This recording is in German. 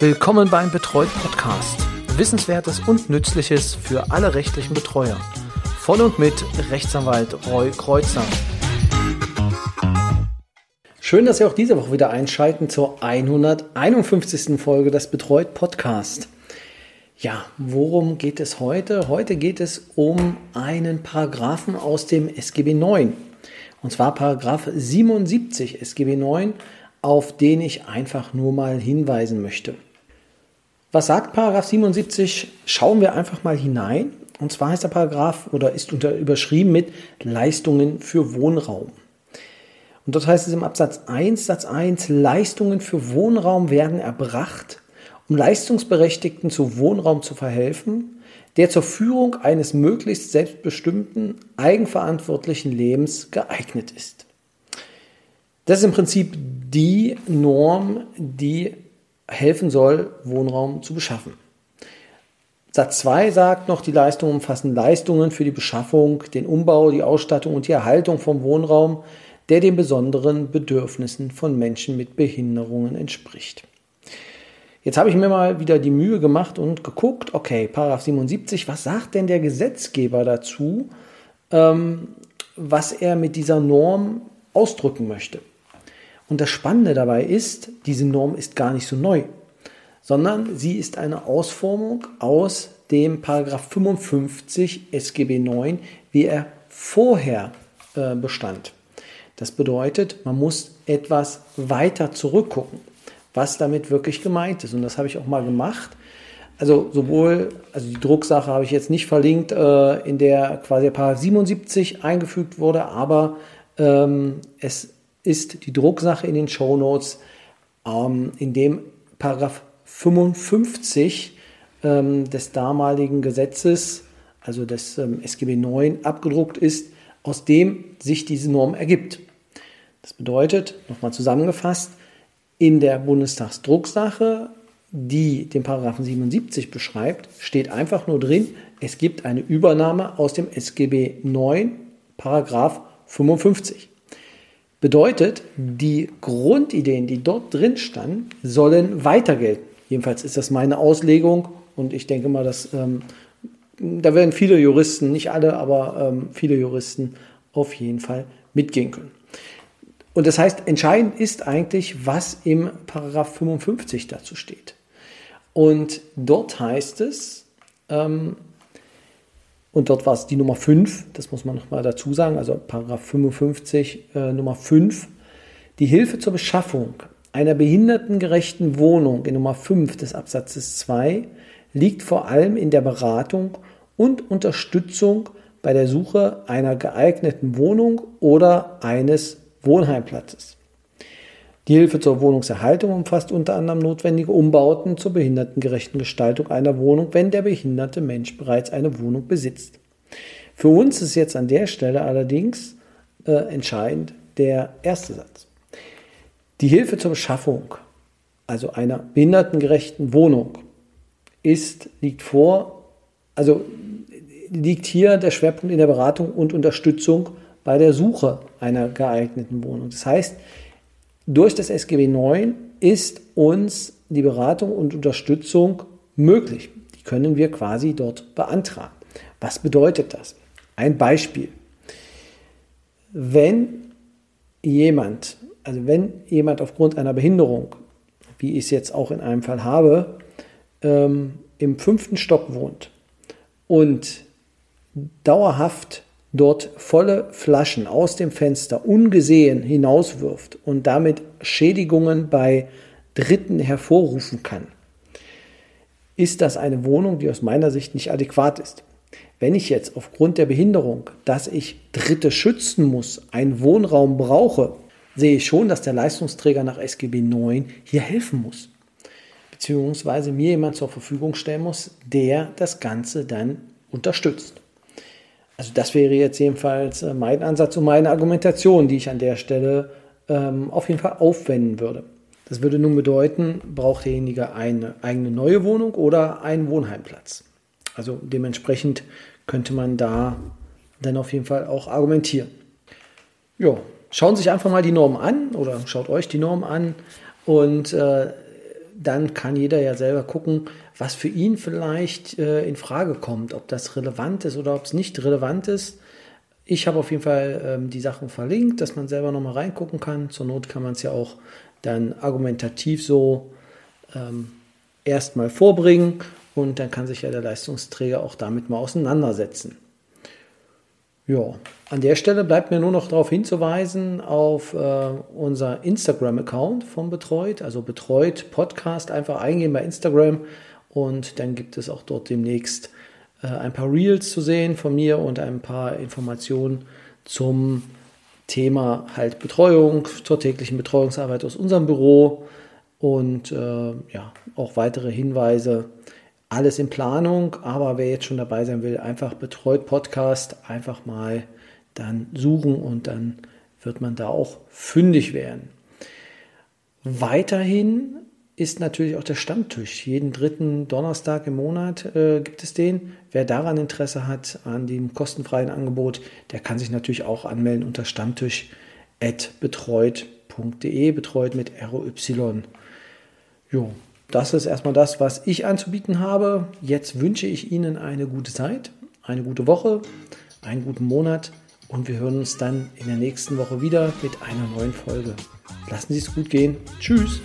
Willkommen beim Betreut Podcast. Wissenswertes und Nützliches für alle rechtlichen Betreuer. Von und mit Rechtsanwalt Roy Kreuzer. Schön, dass Sie auch diese Woche wieder einschalten zur 151. Folge des Betreut Podcast. Ja, worum geht es heute? Heute geht es um einen Paragraphen aus dem SGB 9. Und zwar Paragraph 77 SGB 9, auf den ich einfach nur mal hinweisen möchte. Was sagt Paragraph 77? Schauen wir einfach mal hinein. Und zwar heißt der Paragraph oder ist unter, überschrieben mit Leistungen für Wohnraum. Und dort heißt es im Absatz 1, Satz 1, Leistungen für Wohnraum werden erbracht, um Leistungsberechtigten zu Wohnraum zu verhelfen, der zur Führung eines möglichst selbstbestimmten, eigenverantwortlichen Lebens geeignet ist. Das ist im Prinzip die Norm, die helfen soll, Wohnraum zu beschaffen. Satz 2 sagt noch, die Leistungen umfassen Leistungen für die Beschaffung, den Umbau, die Ausstattung und die Erhaltung vom Wohnraum, der den besonderen Bedürfnissen von Menschen mit Behinderungen entspricht. Jetzt habe ich mir mal wieder die Mühe gemacht und geguckt, okay, Paragraph 77, was sagt denn der Gesetzgeber dazu, ähm, was er mit dieser Norm ausdrücken möchte? Und das Spannende dabei ist, diese Norm ist gar nicht so neu, sondern sie ist eine Ausformung aus dem Paragraph 55 SGB 9, wie er vorher äh, bestand. Das bedeutet, man muss etwas weiter zurückgucken, was damit wirklich gemeint ist. Und das habe ich auch mal gemacht. Also sowohl, also die Drucksache habe ich jetzt nicht verlinkt, äh, in der quasi Paragraph 77 eingefügt wurde, aber ähm, es ist die Drucksache in den Show Notes, ähm, in dem Paragraph 55 ähm, des damaligen Gesetzes, also des ähm, SGB 9, abgedruckt ist, aus dem sich diese Norm ergibt. Das bedeutet, nochmal zusammengefasst, in der Bundestagsdrucksache, die den Paragraphen 77 beschreibt, steht einfach nur drin, es gibt eine Übernahme aus dem SGB 9, Paragraph 55. Bedeutet, die Grundideen, die dort drin standen, sollen weiter gelten. Jedenfalls ist das meine Auslegung und ich denke mal, dass ähm, da werden viele Juristen, nicht alle, aber ähm, viele Juristen auf jeden Fall mitgehen können. Und das heißt, entscheidend ist eigentlich, was im Paragraph 55 dazu steht. Und dort heißt es, ähm, und dort war es die Nummer 5, das muss man nochmal dazu sagen, also Paragraph 55 äh, Nummer 5. Die Hilfe zur Beschaffung einer behindertengerechten Wohnung in Nummer 5 des Absatzes 2 liegt vor allem in der Beratung und Unterstützung bei der Suche einer geeigneten Wohnung oder eines Wohnheimplatzes. Die Hilfe zur Wohnungserhaltung umfasst unter anderem notwendige Umbauten zur behindertengerechten Gestaltung einer Wohnung, wenn der behinderte Mensch bereits eine Wohnung besitzt. Für uns ist jetzt an der Stelle allerdings äh, entscheidend der erste Satz. Die Hilfe zur Beschaffung, also einer behindertengerechten Wohnung, ist, liegt vor, also liegt hier der Schwerpunkt in der Beratung und Unterstützung bei der Suche einer geeigneten Wohnung. Das heißt, durch das SGB 9 ist uns die Beratung und Unterstützung möglich. Die können wir quasi dort beantragen. Was bedeutet das? Ein Beispiel. Wenn jemand, also wenn jemand aufgrund einer Behinderung, wie ich es jetzt auch in einem Fall habe, ähm, im fünften Stock wohnt und dauerhaft dort volle Flaschen aus dem Fenster ungesehen hinauswirft und damit Schädigungen bei Dritten hervorrufen kann, ist das eine Wohnung, die aus meiner Sicht nicht adäquat ist. Wenn ich jetzt aufgrund der Behinderung, dass ich Dritte schützen muss, einen Wohnraum brauche, sehe ich schon, dass der Leistungsträger nach SGB 9 hier helfen muss. Beziehungsweise mir jemand zur Verfügung stellen muss, der das Ganze dann unterstützt. Also das wäre jetzt jedenfalls äh, mein Ansatz und meine Argumentation, die ich an der Stelle ähm, auf jeden Fall aufwenden würde. Das würde nun bedeuten, braucht derjenige eine eigene neue Wohnung oder einen Wohnheimplatz. Also dementsprechend könnte man da dann auf jeden Fall auch argumentieren. Ja, schauen Sie sich einfach mal die Norm an oder schaut euch die Norm an und äh, dann kann jeder ja selber gucken, was für ihn vielleicht äh, in Frage kommt, ob das relevant ist oder ob es nicht relevant ist. Ich habe auf jeden Fall ähm, die Sachen verlinkt, dass man selber nochmal reingucken kann. Zur Not kann man es ja auch dann argumentativ so ähm, erstmal vorbringen und dann kann sich ja der Leistungsträger auch damit mal auseinandersetzen. Ja, an der Stelle bleibt mir nur noch darauf hinzuweisen auf äh, unser Instagram-Account von Betreut, also Betreut Podcast. Einfach eingehen bei Instagram und dann gibt es auch dort demnächst äh, ein paar Reels zu sehen von mir und ein paar Informationen zum Thema halt Betreuung, zur täglichen Betreuungsarbeit aus unserem Büro und äh, ja, auch weitere Hinweise alles in Planung, aber wer jetzt schon dabei sein will, einfach betreut Podcast, einfach mal dann suchen und dann wird man da auch fündig werden. Weiterhin ist natürlich auch der Stammtisch. Jeden dritten Donnerstag im Monat äh, gibt es den. Wer daran Interesse hat, an dem kostenfreien Angebot, der kann sich natürlich auch anmelden unter stammtisch.betreut.de, betreut mit ROY. Jo, das ist erstmal das, was ich anzubieten habe. Jetzt wünsche ich Ihnen eine gute Zeit, eine gute Woche, einen guten Monat und wir hören uns dann in der nächsten Woche wieder mit einer neuen Folge. Lassen Sie es gut gehen. Tschüss.